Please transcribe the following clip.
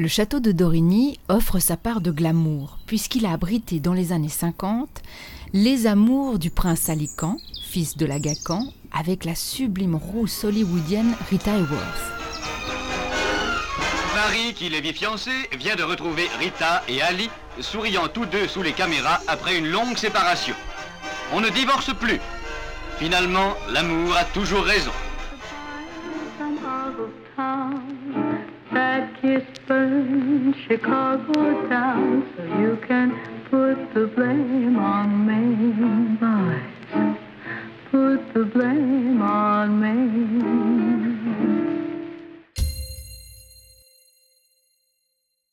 Le château de Dorigny offre sa part de glamour, puisqu'il a abrité dans les années 50 les amours du prince Alican, fils de l'Agacan, avec la sublime rousse hollywoodienne Rita Hayworth. Marie, qui les vit fiancés, vient de retrouver Rita et Ali, souriant tous deux sous les caméras après une longue séparation. On ne divorce plus. Finalement, l'amour a toujours raison. Chicago down so you can put the blame on me. boys. Put the blame on me.